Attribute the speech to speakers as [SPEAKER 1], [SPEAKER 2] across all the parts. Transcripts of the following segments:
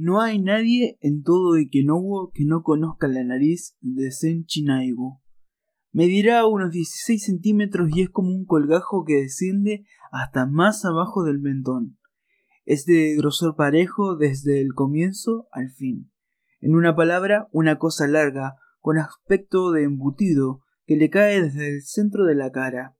[SPEAKER 1] No hay nadie en todo Ikenowo que no conozca la nariz de Senchi Naigu. Medirá unos 16 centímetros y es como un colgajo que desciende hasta más abajo del mentón. Es de grosor parejo desde el comienzo al fin. En una palabra, una cosa larga, con aspecto de embutido, que le cae desde el centro de la cara.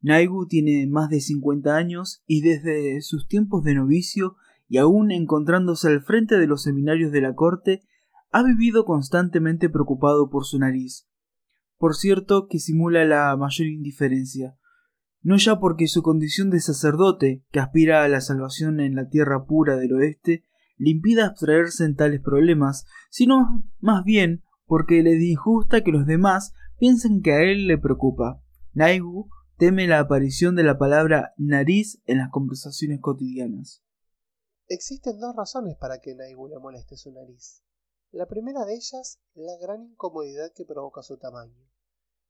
[SPEAKER 1] Naigu tiene más de 50 años y desde sus tiempos de novicio y aún encontrándose al frente de los seminarios de la corte, ha vivido constantemente preocupado por su nariz. Por cierto que simula la mayor indiferencia, no ya porque su condición de sacerdote, que aspira a la salvación en la tierra pura del oeste, le impida abstraerse en tales problemas, sino más bien porque le disgusta que los demás piensen que a él le preocupa. Naigu teme la aparición de la palabra nariz en las conversaciones cotidianas.
[SPEAKER 2] Existen dos razones para que Naigu le moleste su nariz. La primera de ellas, la gran incomodidad que provoca su tamaño.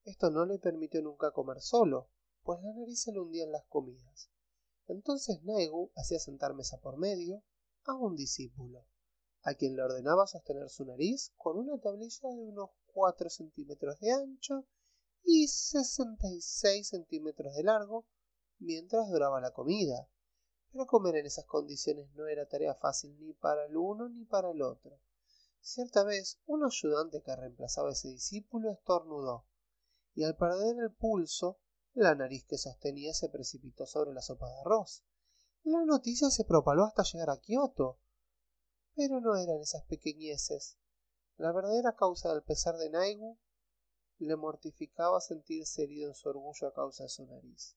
[SPEAKER 2] Esto no le permitió nunca comer solo, pues la nariz se le hundía en las comidas. Entonces Naigu hacía sentar mesa por medio a un discípulo, a quien le ordenaba sostener su nariz con una tablilla de unos 4 centímetros de ancho y 66 centímetros de largo mientras duraba la comida. Pero comer en esas condiciones no era tarea fácil ni para el uno ni para el otro. Cierta vez, un ayudante que reemplazaba a ese discípulo estornudó, y al perder el pulso, la nariz que sostenía se precipitó sobre la sopa de arroz. La noticia se propaló hasta llegar a Kioto. Pero no eran esas pequeñeces. La verdadera causa del pesar de Naigu le mortificaba sentirse herido en su orgullo a causa de su nariz.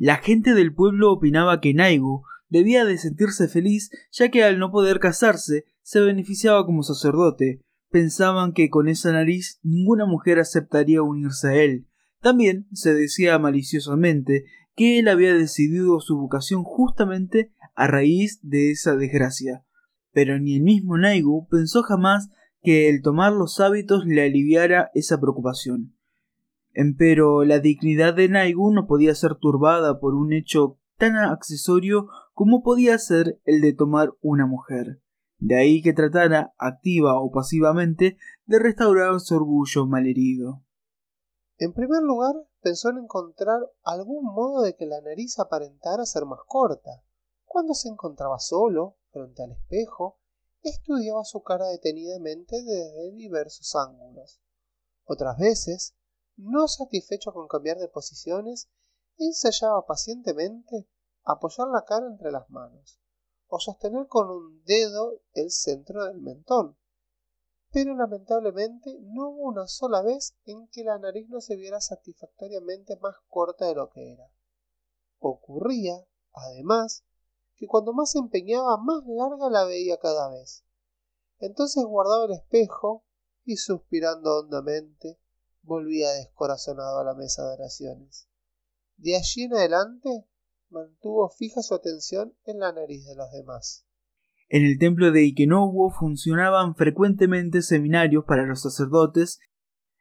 [SPEAKER 1] La gente del pueblo opinaba que Naigu debía de sentirse feliz ya que al no poder casarse se beneficiaba como sacerdote. Pensaban que con esa nariz ninguna mujer aceptaría unirse a él. También se decía maliciosamente que él había decidido su vocación justamente a raíz de esa desgracia. Pero ni el mismo Naigu pensó jamás que el tomar los hábitos le aliviara esa preocupación. Empero la dignidad de Naigu no podía ser turbada por un hecho tan accesorio como podía ser el de tomar una mujer. De ahí que tratara, activa o pasivamente, de restaurar su orgullo malherido.
[SPEAKER 2] En primer lugar, pensó en encontrar algún modo de que la nariz aparentara ser más corta. Cuando se encontraba solo, frente al espejo, estudiaba su cara detenidamente desde diversos ángulos. Otras veces, no satisfecho con cambiar de posiciones, ensayaba pacientemente apoyar la cara entre las manos o sostener con un dedo el centro del mentón. Pero lamentablemente no hubo una sola vez en que la nariz no se viera satisfactoriamente más corta de lo que era. Ocurría, además, que cuando más se empeñaba más larga la veía cada vez. Entonces guardaba el espejo y suspirando hondamente volvía descorazonado a la mesa de oraciones. De allí en adelante mantuvo fija su atención en la nariz de los demás.
[SPEAKER 1] En el templo de Ikenowo funcionaban frecuentemente seminarios para los sacerdotes.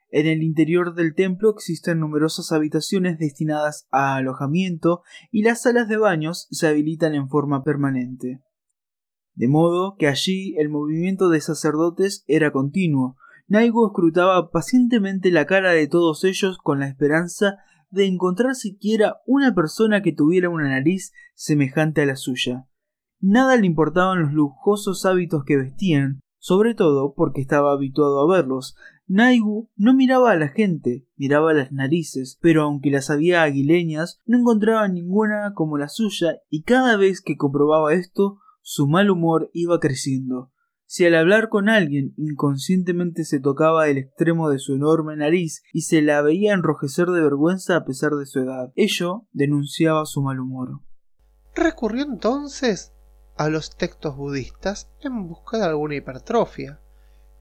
[SPEAKER 1] En el interior del templo existen numerosas habitaciones destinadas a alojamiento y las salas de baños se habilitan en forma permanente. De modo que allí el movimiento de sacerdotes era continuo, Naigo escrutaba pacientemente la cara de todos ellos con la esperanza de encontrar siquiera una persona que tuviera una nariz semejante a la suya. Nada le importaban los lujosos hábitos que vestían, sobre todo porque estaba habituado a verlos. Naigu no miraba a la gente, miraba las narices, pero aunque las había aguileñas, no encontraba ninguna como la suya, y cada vez que comprobaba esto, su mal humor iba creciendo. Si al hablar con alguien inconscientemente se tocaba el extremo de su enorme nariz y se la veía enrojecer de vergüenza a pesar de su edad, ello denunciaba su mal humor.
[SPEAKER 2] Recurrió entonces a los textos budistas en busca de alguna hipertrofia,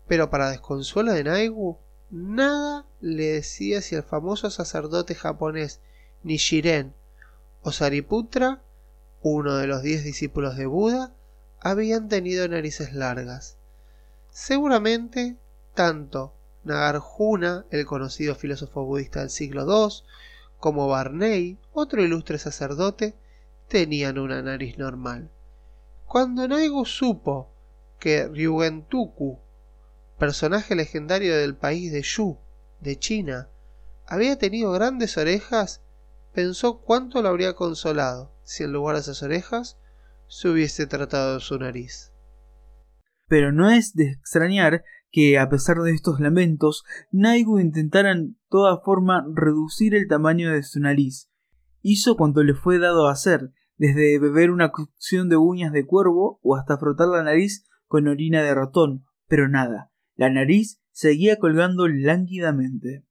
[SPEAKER 2] pero para desconsuelo de Naigu, nada le decía si el famoso sacerdote japonés Nishiren o Sariputra, uno de los diez discípulos de Buda, habían tenido narices largas. Seguramente, tanto Nagarjuna, el conocido filósofo budista del siglo II, como Barney, otro ilustre sacerdote, tenían una nariz normal. Cuando Naigu supo que Ryugentuku, personaje legendario del país de Yu, de China, había tenido grandes orejas, pensó cuánto lo habría consolado si en lugar de esas orejas se hubiese tratado su nariz.
[SPEAKER 1] Pero no es de extrañar que, a pesar de estos lamentos, Naigu intentara en toda forma reducir el tamaño de su nariz. Hizo cuanto le fue dado hacer, desde beber una cocción de uñas de cuervo o hasta frotar la nariz con orina de ratón, pero nada, la nariz seguía colgando lánguidamente.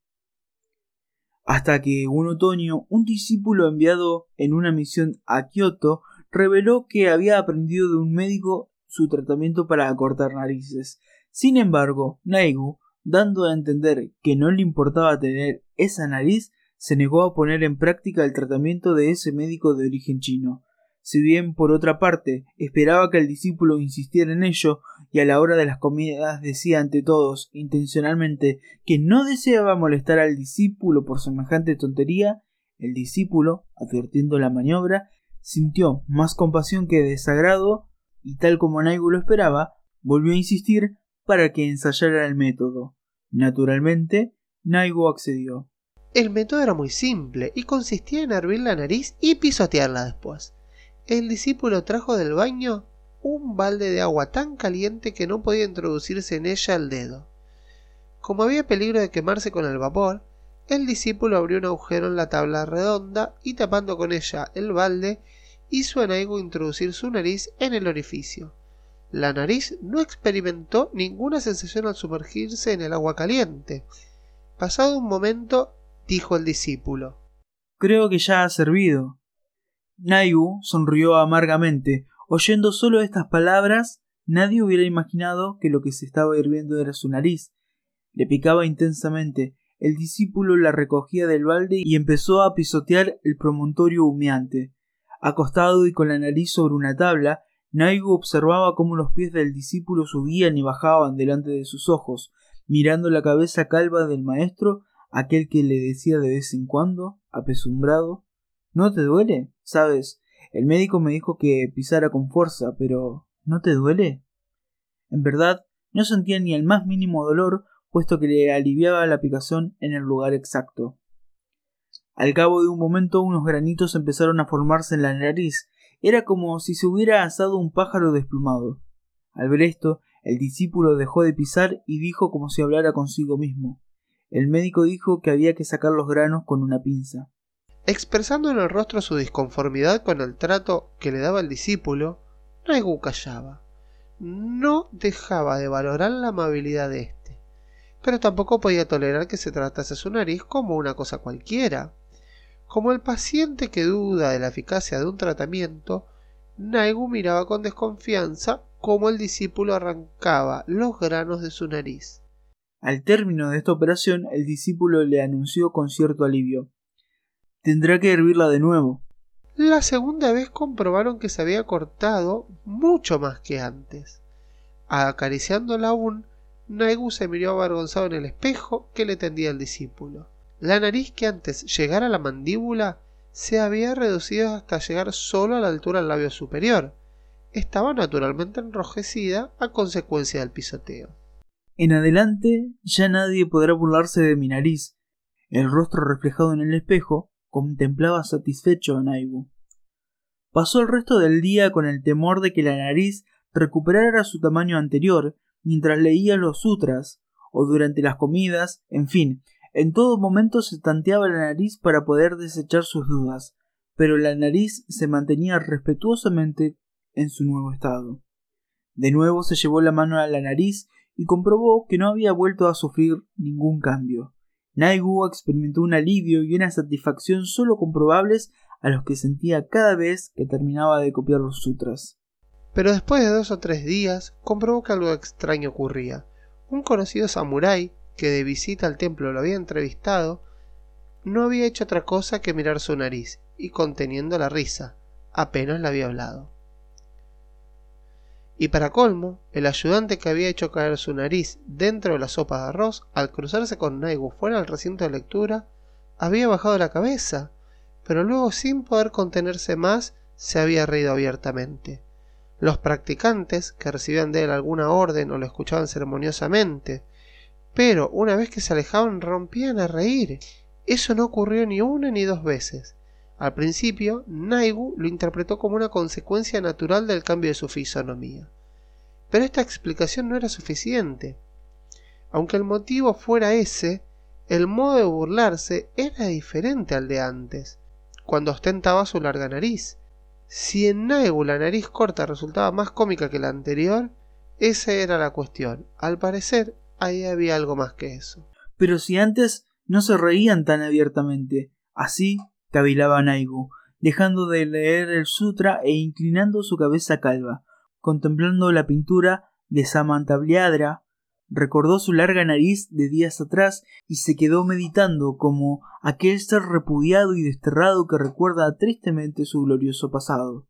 [SPEAKER 1] Hasta que un otoño un discípulo enviado en una misión a Kioto reveló que había aprendido de un médico su tratamiento para acortar narices. Sin embargo, Naigu, dando a entender que no le importaba tener esa nariz, se negó a poner en práctica el tratamiento de ese médico de origen chino. Si bien, por otra parte, esperaba que el discípulo insistiera en ello, y a la hora de las comidas decía ante todos, intencionalmente, que no deseaba molestar al discípulo por semejante tontería, el discípulo, advirtiendo la maniobra, sintió más compasión que desagrado, y tal como Naigu lo esperaba, volvió a insistir para que ensayara el método. Naturalmente, Naigu accedió.
[SPEAKER 2] El método era muy simple y consistía en hervir la nariz y pisotearla después. El discípulo trajo del baño un balde de agua tan caliente que no podía introducirse en ella el dedo. Como había peligro de quemarse con el vapor, el discípulo abrió un agujero en la tabla redonda y tapando con ella el balde, hizo a Naigo introducir su nariz en el orificio. La nariz no experimentó ninguna sensación al sumergirse en el agua caliente. Pasado un momento, dijo el discípulo.
[SPEAKER 1] Creo que ya ha servido. Naigu sonrió amargamente. Oyendo solo estas palabras, nadie hubiera imaginado que lo que se estaba hirviendo era su nariz. Le picaba intensamente. El discípulo la recogía del balde y empezó a pisotear el promontorio humeante. Acostado y con la nariz sobre una tabla, Naigu observaba cómo los pies del discípulo subían y bajaban delante de sus ojos, mirando la cabeza calva del maestro aquel que le decía de vez en cuando, apesumbrado, ¿No te duele? Sabes, el médico me dijo que pisara con fuerza, pero ¿no te duele? En verdad, no sentía ni el más mínimo dolor, puesto que le aliviaba la picazón en el lugar exacto. Al cabo de un momento unos granitos empezaron a formarse en la nariz. Era como si se hubiera asado un pájaro desplumado. Al ver esto, el discípulo dejó de pisar y dijo como si hablara consigo mismo. El médico dijo que había que sacar los granos con una pinza.
[SPEAKER 2] Expresando en el rostro su disconformidad con el trato que le daba el discípulo, Naigu callaba. No dejaba de valorar la amabilidad de éste, pero tampoco podía tolerar que se tratase su nariz como una cosa cualquiera. Como el paciente que duda de la eficacia de un tratamiento, Naigu miraba con desconfianza cómo el discípulo arrancaba los granos de su nariz.
[SPEAKER 1] Al término de esta operación, el discípulo le anunció con cierto alivio. Tendrá que hervirla de nuevo.
[SPEAKER 2] La segunda vez comprobaron que se había cortado mucho más que antes. Acariciándola aún, Naigu se miró avergonzado en el espejo que le tendía el discípulo. La nariz que antes llegara a la mandíbula se había reducido hasta llegar solo a la altura del labio superior. Estaba naturalmente enrojecida a consecuencia del pisoteo.
[SPEAKER 1] En adelante ya nadie podrá burlarse de mi nariz. El rostro reflejado en el espejo contemplaba satisfecho a Naibu. Pasó el resto del día con el temor de que la nariz recuperara su tamaño anterior mientras leía los sutras o durante las comidas, en fin, en todo momento se tanteaba la nariz para poder desechar sus dudas, pero la nariz se mantenía respetuosamente en su nuevo estado. De nuevo se llevó la mano a la nariz y comprobó que no había vuelto a sufrir ningún cambio. Naigu experimentó un alivio y una satisfacción solo comprobables a los que sentía cada vez que terminaba de copiar los sutras.
[SPEAKER 2] Pero después de dos o tres días comprobó que algo extraño ocurría. Un conocido samurái, que de visita al templo lo había entrevistado, no había hecho otra cosa que mirar su nariz y conteniendo la risa, apenas le había hablado. Y para colmo, el ayudante que había hecho caer su nariz dentro de la sopa de arroz, al cruzarse con Naigu fuera del recinto de lectura, había bajado la cabeza, pero luego sin poder contenerse más, se había reído abiertamente. los practicantes que recibían de él alguna orden o lo escuchaban ceremoniosamente, pero una vez que se alejaban rompían a reír. Eso no ocurrió ni una ni dos veces. Al principio, Naigu lo interpretó como una consecuencia natural del cambio de su fisonomía. Pero esta explicación no era suficiente. Aunque el motivo fuera ese, el modo de burlarse era diferente al de antes, cuando ostentaba su larga nariz. Si en Naigu la nariz corta resultaba más cómica que la anterior, esa era la cuestión. Al parecer, ahí había algo más que eso.
[SPEAKER 1] Pero si antes no se reían tan abiertamente, así cavilaba Naigu, dejando de leer el sutra e inclinando su cabeza calva, contemplando la pintura de Samantabliadra, recordó su larga nariz de días atrás y se quedó meditando como aquel ser repudiado y desterrado que recuerda tristemente su glorioso pasado.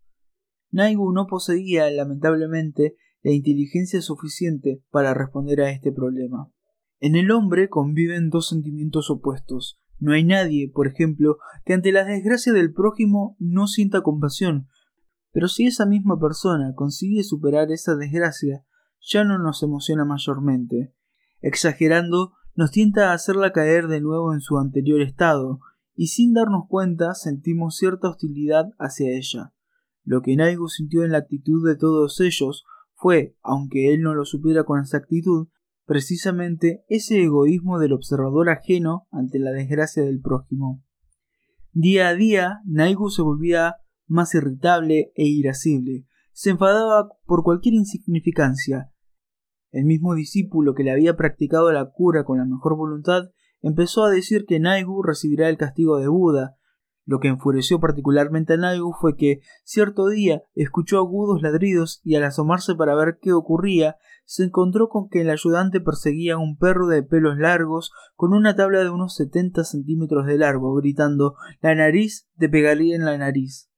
[SPEAKER 1] Naigu no poseía, lamentablemente, la inteligencia suficiente para responder a este problema. En el hombre conviven dos sentimientos opuestos, no hay nadie, por ejemplo, que ante la desgracia del prójimo no sienta compasión, pero si esa misma persona consigue superar esa desgracia, ya no nos emociona mayormente. Exagerando, nos tienta a hacerla caer de nuevo en su anterior estado, y sin darnos cuenta sentimos cierta hostilidad hacia ella. Lo que Naigu sintió en la actitud de todos ellos fue, aunque él no lo supiera con exactitud, precisamente ese egoísmo del observador ajeno ante la desgracia del prójimo. Día a día, Naigu se volvía más irritable e irascible, se enfadaba por cualquier insignificancia. El mismo discípulo que le había practicado la cura con la mejor voluntad empezó a decir que Naigu recibirá el castigo de Buda, lo que enfureció particularmente a Naigu fue que cierto día escuchó agudos ladridos y al asomarse para ver qué ocurría, se encontró con que el ayudante perseguía a un perro de pelos largos con una tabla de unos setenta centímetros de largo, gritando La nariz te pegaría en la nariz.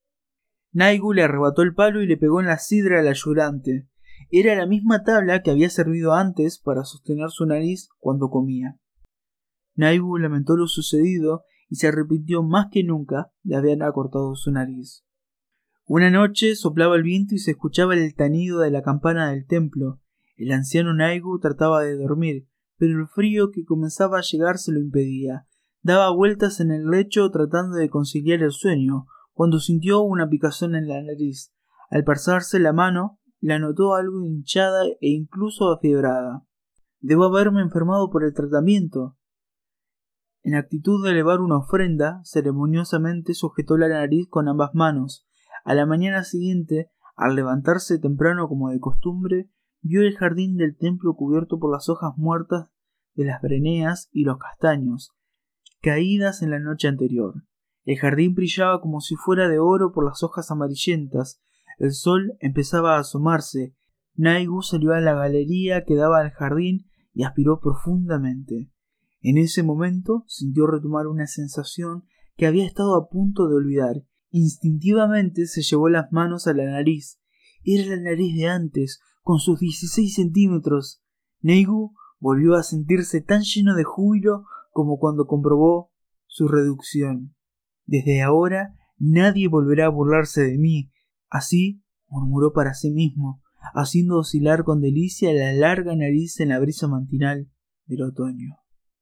[SPEAKER 1] Naigu le arrebató el palo y le pegó en la sidra al ayudante. Era la misma tabla que había servido antes para sostener su nariz cuando comía. Naigu lamentó lo sucedido y se arrepintió más que nunca de haber acortado su nariz. Una noche soplaba el viento y se escuchaba el tanido de la campana del templo. El anciano Naigu trataba de dormir, pero el frío que comenzaba a llegar se lo impedía. Daba vueltas en el lecho tratando de conciliar el sueño, cuando sintió una picazón en la nariz. Al pasarse la mano, la notó algo hinchada e incluso afiebrada. Debo haberme enfermado por el tratamiento, en actitud de elevar una ofrenda, ceremoniosamente sujetó la nariz con ambas manos. A la mañana siguiente, al levantarse temprano como de costumbre, vio el jardín del templo cubierto por las hojas muertas de las breneas y los castaños, caídas en la noche anterior. El jardín brillaba como si fuera de oro por las hojas amarillentas. El sol empezaba a asomarse. Naigu salió a la galería que daba al jardín y aspiró profundamente. En ese momento sintió retomar una sensación que había estado a punto de olvidar. Instintivamente se llevó las manos a la nariz. Era la nariz de antes, con sus dieciséis centímetros. Neigu volvió a sentirse tan lleno de júbilo como cuando comprobó su reducción. Desde ahora nadie volverá a burlarse de mí. Así murmuró para sí mismo, haciendo oscilar con delicia la larga nariz en la brisa matinal del otoño.